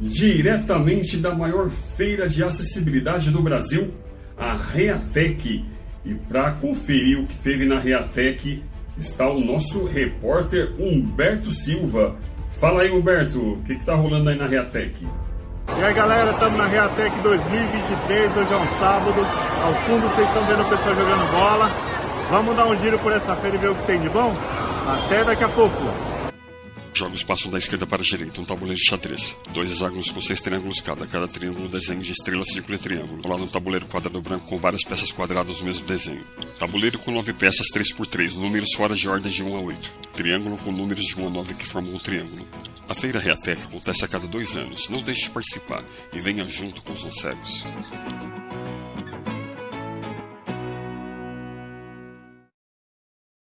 diretamente da maior feira de acessibilidade do Brasil, a Reatec. E para conferir o que teve na Reatec está o nosso repórter Humberto Silva. Fala aí, Humberto, o que está rolando aí na Reatec? E aí galera, estamos na Reatec 2023, hoje é um sábado. Ao fundo vocês estão vendo o pessoal jogando bola. Vamos dar um giro por essa feira e ver o que tem de bom? Até daqui a pouco. Jogos passam da esquerda para a direita, um tabuleiro de xadrez. Dois hexágonos com seis triângulos cada. Cada triângulo desenho de estrela, círculo e triângulo. Ao lado um tabuleiro quadrado branco com várias peças quadradas do mesmo desenho. Tabuleiro com nove peças 3x3, números fora de ordem de 1 a 8. Triângulo com números de 1 a 9 que formam um triângulo. A Feira Reatec acontece a cada dois anos. Não deixe de participar e venha junto com os cegos.